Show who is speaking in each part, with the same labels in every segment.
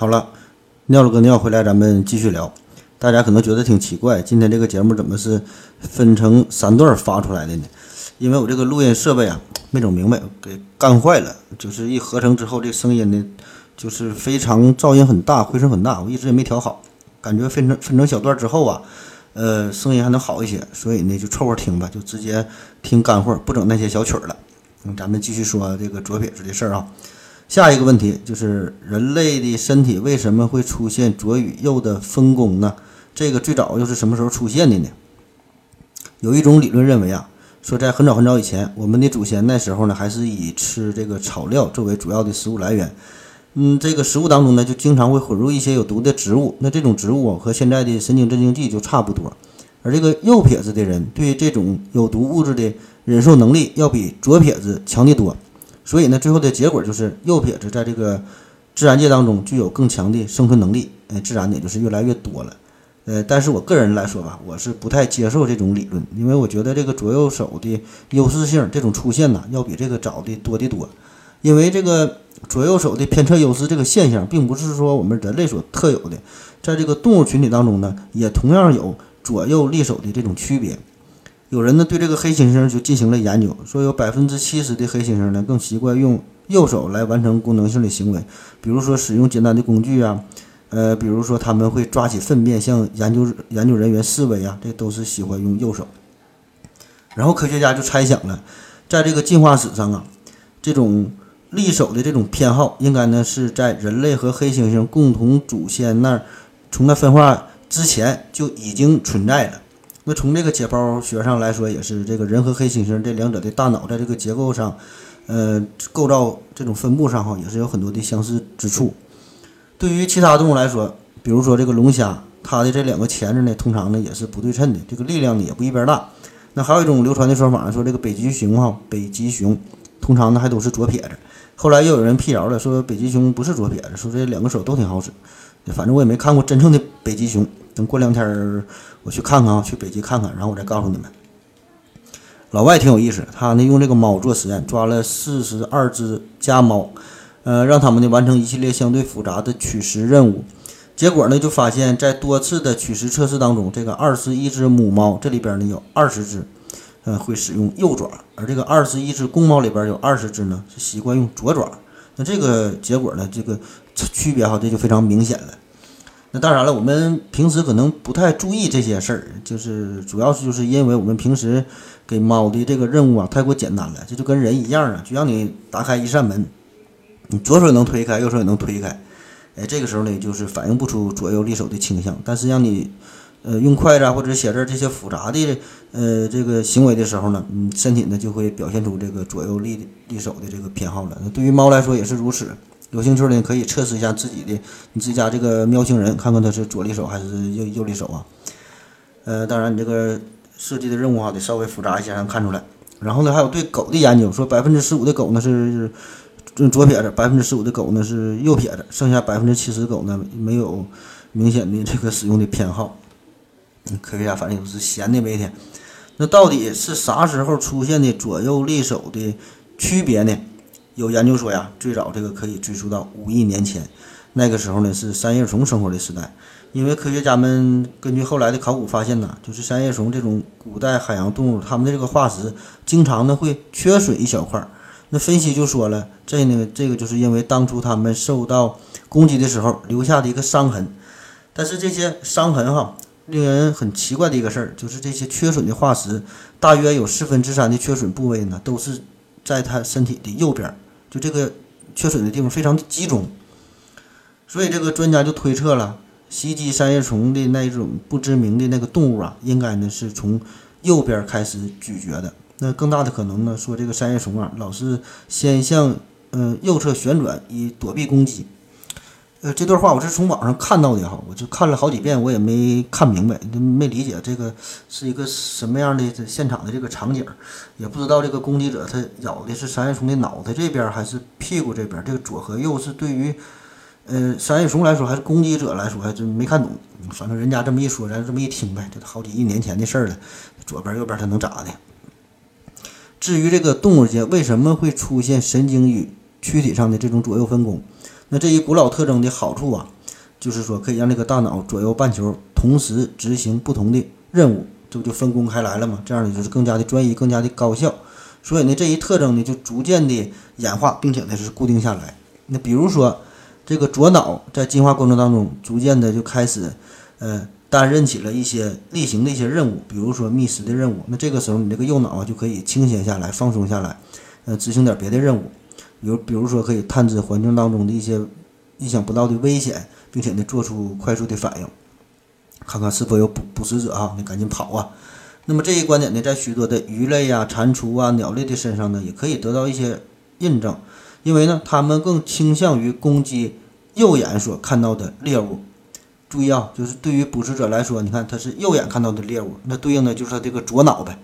Speaker 1: 好了，尿了个尿回来，咱们继续聊。大家可能觉得挺奇怪，今天这个节目怎么是分成三段发出来的呢？因为我这个录音设备啊没整明白，给干坏了。就是一合成之后，这声音呢就是非常噪音很大，回声很大。我一直也没调好，感觉分成分成小段之后啊，呃，声音还能好一些。所以呢，就凑合听吧，就直接听干货，不整那些小曲儿了。嗯，咱们继续说这个左撇子的事儿啊。下一个问题就是人类的身体为什么会出现左与右的分工呢？这个最早又是什么时候出现的呢？有一种理论认为啊，说在很早很早以前，我们的祖先那时候呢，还是以吃这个草料作为主要的食物来源。嗯，这个食物当中呢，就经常会混入一些有毒的植物。那这种植物和现在的神经镇静剂就差不多。而这个右撇子的人对这种有毒物质的忍受能力要比左撇子强得多。所以呢，最后的结果就是右撇子在这个自然界当中具有更强的生存能力，呃，自然也就是越来越多了。呃，但是我个人来说吧，我是不太接受这种理论，因为我觉得这个左右手的优势性这种出现呢，要比这个早的多得多。因为这个左右手的偏侧优势这个现象，并不是说我们人类所特有的，在这个动物群体当中呢，也同样有左右利手的这种区别。有人呢对这个黑猩猩就进行了研究，说有百分之七十的黑猩猩呢更习惯用右手来完成功能性的行为，比如说使用简单的工具啊，呃，比如说他们会抓起粪便向研究研究人员示威啊，这都是喜欢用右手。然后科学家就猜想了，在这个进化史上啊，这种利手的这种偏好应该呢是在人类和黑猩猩共同祖先那儿，从那分化之前就已经存在了。那从这个解剖学上来说，也是这个人和黑猩猩这两者的大脑在这个结构上，呃，构造这种分布上哈，也是有很多的相似之处。对于其他动物来说，比如说这个龙虾，它的这两个钳子呢，通常呢也是不对称的，这个力量呢也不一边大。那还有一种流传的说法，说这个北极熊哈，北极熊通常呢还都是左撇子。后来又有人辟谣了，说北极熊不是左撇子，说这两个手都挺好使。反正我也没看过真正的北极熊，等过两天我去看看啊，去北极看看，然后我再告诉你们。老外挺有意思，他呢用这个猫做实验，抓了四十二只家猫，呃，让他们呢完成一系列相对复杂的取食任务。结果呢就发现，在多次的取食测试当中，这个二十一只母猫这里边呢有二十只，呃，会使用右爪，而这个二十一只公猫里边有二十只呢是习惯用左爪。那这个结果呢，这个。区别哈，这就非常明显了。那当然了，我们平时可能不太注意这些事儿，就是主要是就是因为我们平时给猫的这个任务啊太过简单了，这就跟人一样啊，就让你打开一扇门，你左手能推开，右手也能推开，哎，这个时候呢就是反映不出左右利手的倾向，但是让你呃用筷子啊或者写字这些复杂的呃这个行为的时候呢，嗯，身体呢就会表现出这个左右利利手的这个偏好了。那对于猫来说也是如此。有兴趣的可以测试一下自己的你自己家这个喵星人，看看它是左利手还是右右利手啊？呃，当然你这个设计的任务啊得稍微复杂一些才，能看出来。然后呢，还有对狗的研究，说百分之十五的狗呢是左撇子，百分之十五的狗呢是右撇子，剩下百分之七十狗呢没有明显的这个使用的偏好。科学家反正也是闲的每天。那到底是啥时候出现的左右利手的区别呢？有研究说呀，最早这个可以追溯到五亿年前，那个时候呢是三叶虫生活的时代。因为科学家们根据后来的考古发现呢，就是三叶虫这种古代海洋动物，它们的这个化石经常呢会缺水一小块。那分析就说了，这呢这个就是因为当初它们受到攻击的时候留下的一个伤痕。但是这些伤痕哈，令人很奇怪的一个事儿，就是这些缺损的化石，大约有四分之三的缺损部位呢，都是在它身体的右边。就这个缺损的地方非常的集中，所以这个专家就推测了，袭击三叶虫的那一种不知名的那个动物啊，应该呢是从右边开始咀嚼的。那更大的可能呢，说这个三叶虫啊，老是先向嗯右侧旋转以躲避攻击。呃，这段话我是从网上看到的哈，我就看了好几遍，我也没看明白，没理解这个是一个什么样的现场的这个场景，也不知道这个攻击者他咬的是三叶虫的脑袋这边还是屁股这边，这个左和右是对于呃三叶虫来说还是攻击者来说，还真没看懂。反正人家这么一说，咱这么一听呗，这好几亿年前的事儿了，左边右边它能咋的？至于这个动物界为什么会出现神经与躯体上的这种左右分工？那这一古老特征的好处啊，就是说可以让这个大脑左右半球同时执行不同的任务，这不就分工开来了吗？这样呢就是更加的专一，更加的高效。所以呢，这一特征呢就逐渐的演化，并且呢是固定下来。那比如说，这个左脑在进化过程当中，逐渐的就开始，呃，担任起了一些例行的一些任务，比如说觅食的任务。那这个时候，你这个右脑啊就可以清闲下来，放松下来，呃，执行点别的任务，比如比如说可以探知环境当中的一些意想不到的危险，并且呢做出快速的反应，看看是否有捕捕食者啊，你赶紧跑啊。那么这一观点呢，在许多的鱼类呀、蟾蜍啊、鸟类的身上呢，也可以得到一些印证。因为呢，它们更倾向于攻击右眼所看到的猎物。注意啊，就是对于捕食者来说，你看它是右眼看到的猎物，那对应的就是它这个左脑呗。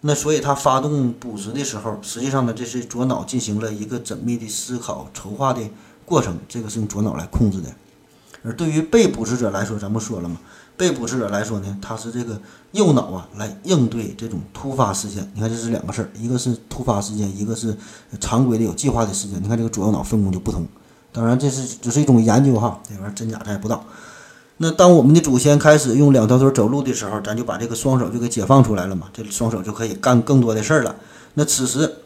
Speaker 1: 那所以它发动捕食的时候，实际上呢，这是左脑进行了一个缜密的思考、筹划的过程，这个是用左脑来控制的。而对于被捕食者来说，咱不说了吗？被捕食者来说呢，他是这个右脑啊来应对这种突发事件。你看，这是两个事儿，一个是突发事件，一个是常规的有计划的事件。你看这个左右脑分工就不同。当然，这是只是一种研究哈，这玩意儿真假咱也不知道。那当我们的祖先开始用两条腿走路的时候，咱就把这个双手就给解放出来了嘛，这双手就可以干更多的事儿了。那此时，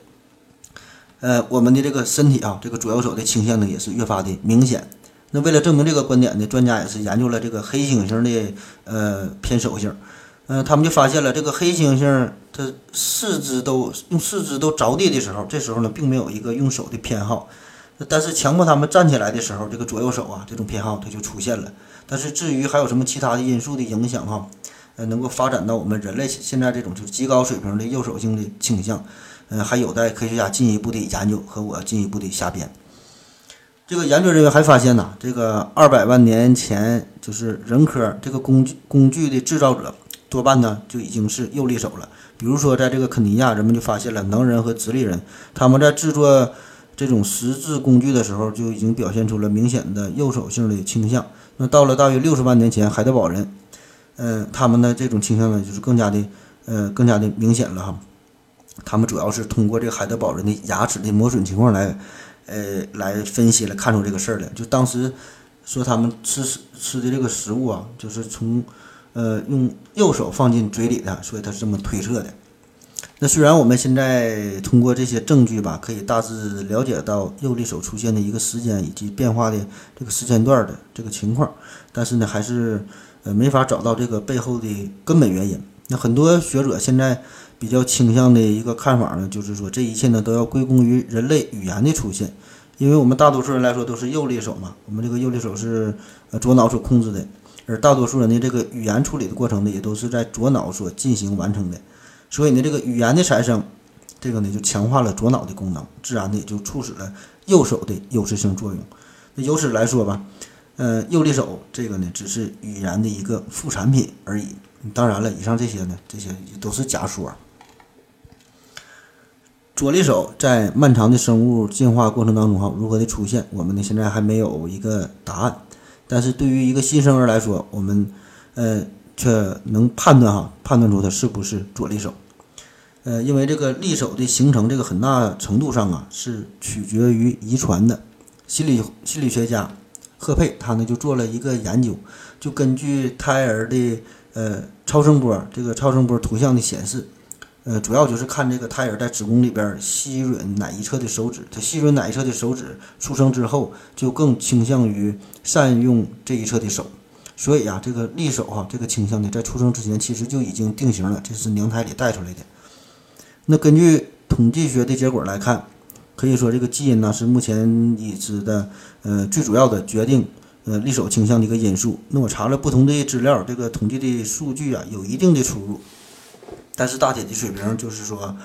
Speaker 1: 呃，我们的这个身体啊，这个左右手的倾向呢，也是越发的明显。那为了证明这个观点呢，专家也是研究了这个黑猩猩的呃偏手性，嗯，他们就发现了这个黑猩猩它四肢都用四肢都着地的时候，这时候呢并没有一个用手的偏好，但是强迫他们站起来的时候，这个左右手啊这种偏好它就出现了。但是至于还有什么其他的因素的影响哈，呃，能够发展到我们人类现在这种就是极高水平的右手性的倾向，嗯，还有待科学家进一步的研究和我进一步的瞎编。这个研究人员还发现呢，这个二百万年前就是人科这个工具工具的制造者多半呢就已经是右利手了。比如说，在这个肯尼亚，人们就发现了能人和直立人，他们在制作这种石质工具的时候就已经表现出了明显的右手性的倾向。那到了大约六十万年前，海德堡人，嗯，他们的这种倾向呢就是更加的呃更加的明显了哈。他们主要是通过这个海德堡人的牙齿的磨损情况来。呃，来分析了，看出这个事儿来。就当时说他们吃吃的这个食物啊，就是从呃用右手放进嘴里的，所以他是这么推测的。那虽然我们现在通过这些证据吧，可以大致了解到右利手出现的一个时间以及变化的这个时间段的这个情况，但是呢，还是呃没法找到这个背后的根本原因。那很多学者现在。比较倾向的一个看法呢，就是说这一切呢都要归功于人类语言的出现，因为我们大多数人来说都是右利手嘛，我们这个右利手是呃左脑所控制的，而大多数人的这个语言处理的过程呢，也都是在左脑所进行完成的，所以呢，这个语言的产生，这个呢就强化了左脑的功能，自然的就促使了右手的优势性作用。那由此来说吧，呃，右利手这个呢只是语言的一个副产品而已。当然了，以上这些呢，这些都是假说。左利手在漫长的生物进化过程当中，哈，如何的出现，我们呢现在还没有一个答案。但是对于一个新生儿来说，我们呃却能判断哈，判断出他是不是左利手。呃，因为这个利手的形成，这个很大程度上啊是取决于遗传的。心理心理学家赫佩他呢就做了一个研究，就根据胎儿的呃超声波，这个超声波图像的显示。呃，主要就是看这个胎儿在子宫里边吸吮哪一侧的手指，他吸吮哪一侧的手指，出生之后就更倾向于善用这一侧的手。所以呀，这个利手哈，这个倾向呢，在出生之前其实就已经定型了，这是娘胎里带出来的。那根据统计学的结果来看，可以说这个基因呢是目前已知的呃最主要的决定呃利手倾向的一个因素。那我查了不同的资料，这个统计的数据啊有一定的出入。但是大体的水平就是说，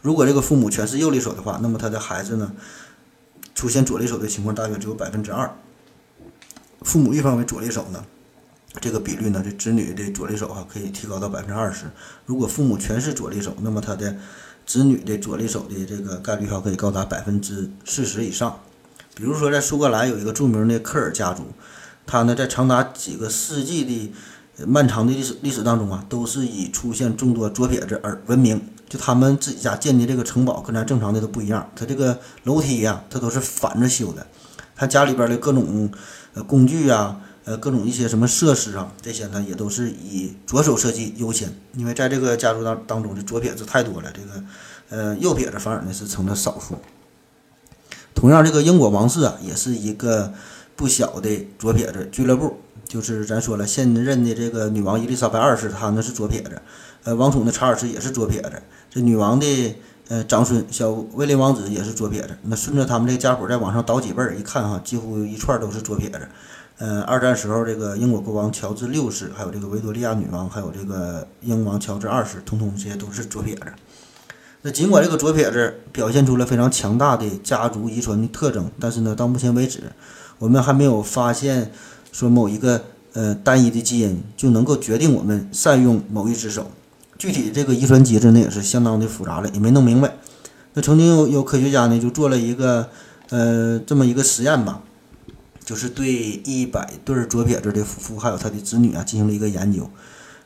Speaker 1: 如果这个父母全是右利手的话，那么他的孩子呢，出现左利手的情况大约只有百分之二。父母一方为左利手呢，这个比率呢，这子女的左利手啊可以提高到百分之二十。如果父母全是左利手，那么他的子女的左利手的这个概率哈可以高达百分之四十以上。比如说在苏格兰有一个著名的科尔家族，他呢在长达几个世纪的。漫长的历史历史当中啊，都是以出现众多左撇子而闻名。就他们自己家建的这个城堡，跟咱正常的都不一样。他这个楼梯呀，它都是反着修的。他家里边的各种呃工具啊，呃各种一些什么设施啊，这些呢也都是以左手设计优先，因为在这个家族当当中的左撇子太多了，这个呃右撇子反而呢是成了少数。同样，这个英国王室啊，也是一个不小的左撇子俱乐部。就是咱说了，现任的这个女王伊丽莎白二世，她那是左撇子；呃，王储呢查尔斯也是左撇子。这女王的呃长孙小威廉王子也是左撇子。那顺着他们这个家谱再往上倒几辈儿，一看哈，几乎一串都是左撇子。呃，二战时候这个英国国王乔治六世，还有这个维多利亚女王，还有这个英王乔治二世，通通这些都是左撇子。那尽管这个左撇子表现出了非常强大的家族遗传的特征，但是呢，到目前为止，我们还没有发现说某一个呃单一的基因就能够决定我们善用某一只手。具体这个遗传机制呢，也是相当的复杂了，也没弄明白。那曾经有有科学家呢，就做了一个呃这么一个实验吧，就是对一百对左撇子的夫妇还有他的子女啊进行了一个研究。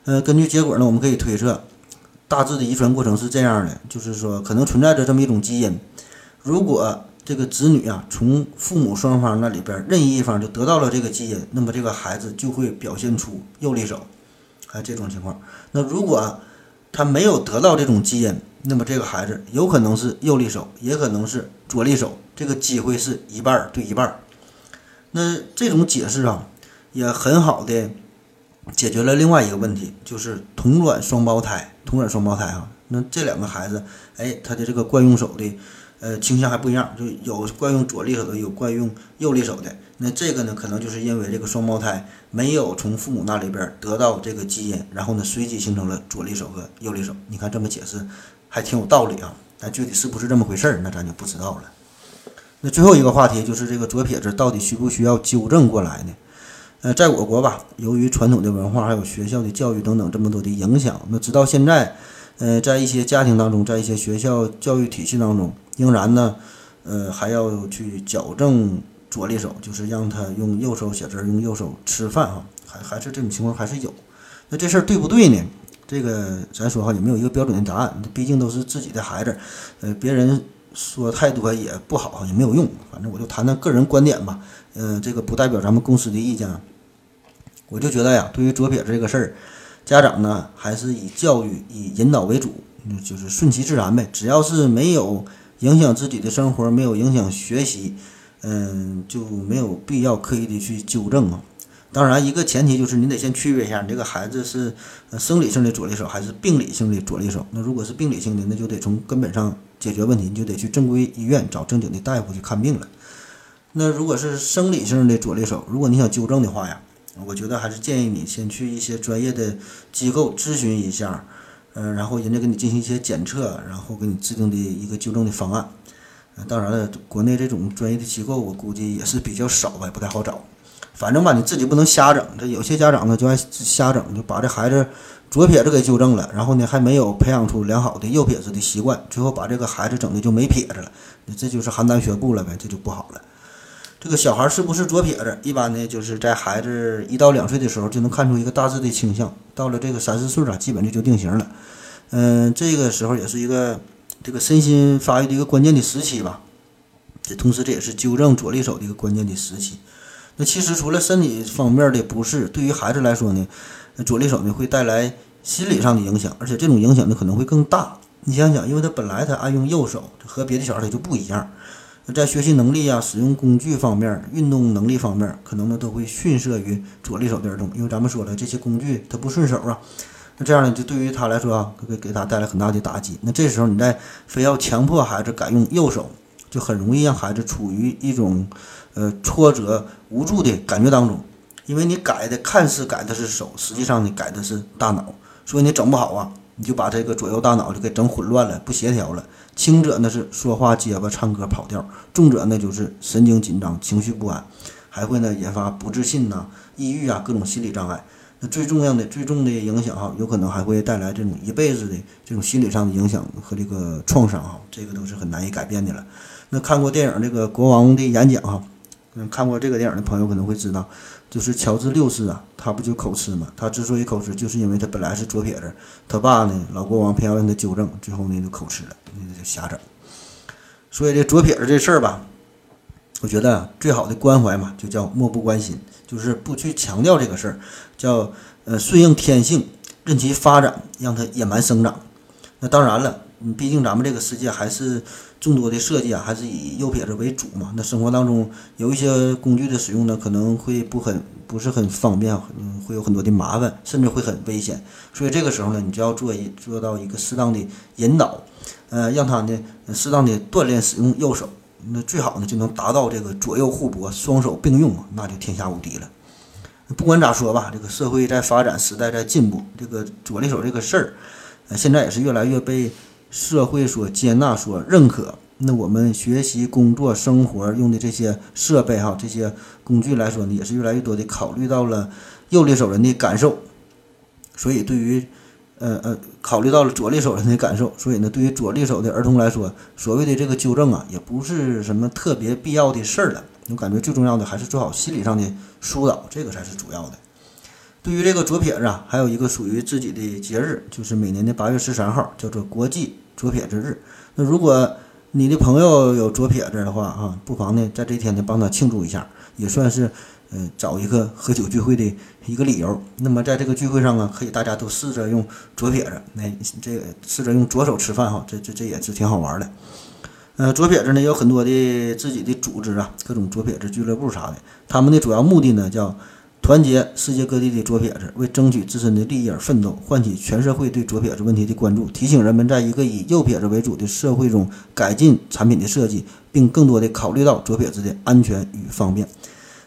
Speaker 1: 呃，根据结果呢，我们可以推测。大致的遗传过程是这样的，就是说可能存在着这么一种基因，如果这个子女啊从父母双方那里边任意一方就得到了这个基因，那么这个孩子就会表现出右利手，啊这种情况。那如果他没有得到这种基因，那么这个孩子有可能是右利手，也可能是左利手，这个机会是一半对一半。那这种解释啊，也很好的。解决了另外一个问题，就是同卵双胞胎，同卵双胞胎啊，那这两个孩子，哎，他的这个惯用手的，呃，倾向还不一样，就有惯用左利手的，有惯用右利手的。那这个呢，可能就是因为这个双胞胎没有从父母那里边得到这个基因，然后呢，随机形成了左利手和右利手。你看这么解释还挺有道理啊，但具体是不是这么回事儿，那咱就不知道了。那最后一个话题就是这个左撇子到底需不需要纠正过来呢？呃，在我国吧，由于传统的文化，还有学校的教育等等这么多的影响，那直到现在，呃，在一些家庭当中，在一些学校教育体系当中，仍然呢，呃，还要去矫正左利手，就是让他用右手写字，用右手吃饭哈，还还是这种情况还是有。那这事儿对不对呢？这个咱说哈，也没有一个标准的答案，毕竟都是自己的孩子，呃，别人说太多也不好，也没有用。反正我就谈谈个人观点吧。嗯，这个不代表咱们公司的意见。我就觉得呀，对于左撇子这个事儿，家长呢还是以教育、以引导为主，就是顺其自然呗。只要是没有影响自己的生活，没有影响学习，嗯，就没有必要刻意的去纠正啊。当然，一个前提就是你得先区别一下，你这个孩子是生理性的左利手还是病理性的左利手。那如果是病理性的，那就得从根本上解决问题，你就得去正规医院找正经的大夫去看病了。那如果是生理性的左利手，如果你想纠正的话呀，我觉得还是建议你先去一些专业的机构咨询一下，嗯，然后人家给你进行一些检测，然后给你制定的一个纠正的方案。当然了，国内这种专业的机构我估计也是比较少吧，也不太好找。反正吧，你自己不能瞎整。这有些家长呢就爱瞎整，就把这孩子左撇子给纠正了，然后呢还没有培养出良好的右撇子的习惯，最后把这个孩子整的就没撇子了，那这就是邯郸学步了呗，这就不好了。这个小孩是不是左撇子？一般呢，就是在孩子一到两岁的时候就能看出一个大致的倾向。到了这个三四岁了，基本就就定型了。嗯，这个时候也是一个这个身心发育的一个关键的时期吧。这同时这也是纠正左利手的一个关键的时期。那其实除了身体方面的不适，对于孩子来说呢，左利手呢会带来心理上的影响，而且这种影响呢可能会更大。你想想，因为他本来他爱用右手，和别的小孩他就不一样。在学习能力啊、使用工具方面、运动能力方面，可能呢都会逊色于左利手的儿童。因为咱们说了，这些工具他不顺手啊，那这样呢，就对于他来说啊，会给他带来很大的打击。那这时候你再非要强迫孩子改用右手，就很容易让孩子处于一种呃挫折、无助的感觉当中。因为你改的看似改的是手，实际上你改的是大脑，所以你整不好啊，你就把这个左右大脑就给整混乱了，不协调了。轻者呢是说话结巴、唱歌跑调，重者呢就是神经紧张、情绪不安，还会呢引发不自信呐、抑郁啊各种心理障碍。那最重要的、最重的影响哈，有可能还会带来这种一辈子的这种心理上的影响和这个创伤哈，这个都是很难以改变的了。那看过电影这个《国王的演讲》哈，嗯，看过这个电影的朋友可能会知道。就是乔治六世啊，他不就口吃吗？他之所以口吃，就是因为他本来是左撇子，他爸呢，老国王偏要让他纠正，最后呢就口吃了，那就瞎整。所以这左撇子这事儿吧，我觉得最好的关怀嘛，就叫漠不关心，就是不去强调这个事儿，叫呃顺应天性，任其发展，让它野蛮生长。那当然了，嗯，毕竟咱们这个世界还是众多的设计啊，还是以右撇子为主嘛。那生活当中有一些工具的使用呢，可能会不很不是很方便，嗯，会有很多的麻烦，甚至会很危险。所以这个时候呢，你就要做一做到一个适当的引导，呃，让他呢适当的锻炼使用右手，那最好呢就能达到这个左右互搏、双手并用，那就天下无敌了。不管咋说吧，这个社会在发展，时代在进步，这个左利手这个事儿。呃，现在也是越来越被社会所接纳、所认可。那我们学习、工作、生活用的这些设备哈，这些工具来说呢，也是越来越多的考虑到了右利手人的感受。所以，对于呃呃，考虑到了左利手人的感受，所以呢，对于左利手的儿童来说，所谓的这个纠正啊，也不是什么特别必要的事儿了。我感觉最重要的还是做好心理上的疏导，这个才是主要的。对于这个左撇子啊，还有一个属于自己的节日，就是每年的八月十三号，叫做国际左撇子日。那如果你的朋友有左撇子的话啊，不妨呢在这天呢帮他庆祝一下，也算是嗯找一个喝酒聚会的一个理由。那么在这个聚会上啊，可以大家都试着用左撇子，那这个试着用左手吃饭哈，这这这也是挺好玩的。呃，左撇子呢有很多的自己的组织啊，各种左撇子俱乐部啥的，他们的主要目的呢叫。团结世界各地的左撇子，为争取自身的利益而奋斗，唤起全社会对左撇子问题的关注，提醒人们在一个以右撇子为主的社会中改进产品的设计，并更多的考虑到左撇子的安全与方便。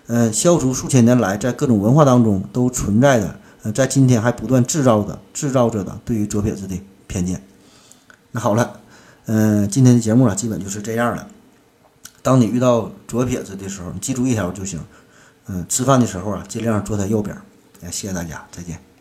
Speaker 1: 呃，消除数千年来在各种文化当中都存在的，呃，在今天还不断制造的制造着的对于左撇子的偏见。那好了，嗯，今天的节目啊，基本就是这样了。当你遇到左撇子的时候，你记住一条就行。嗯，吃饭的时候啊，尽量坐在右边。谢谢大家，再见。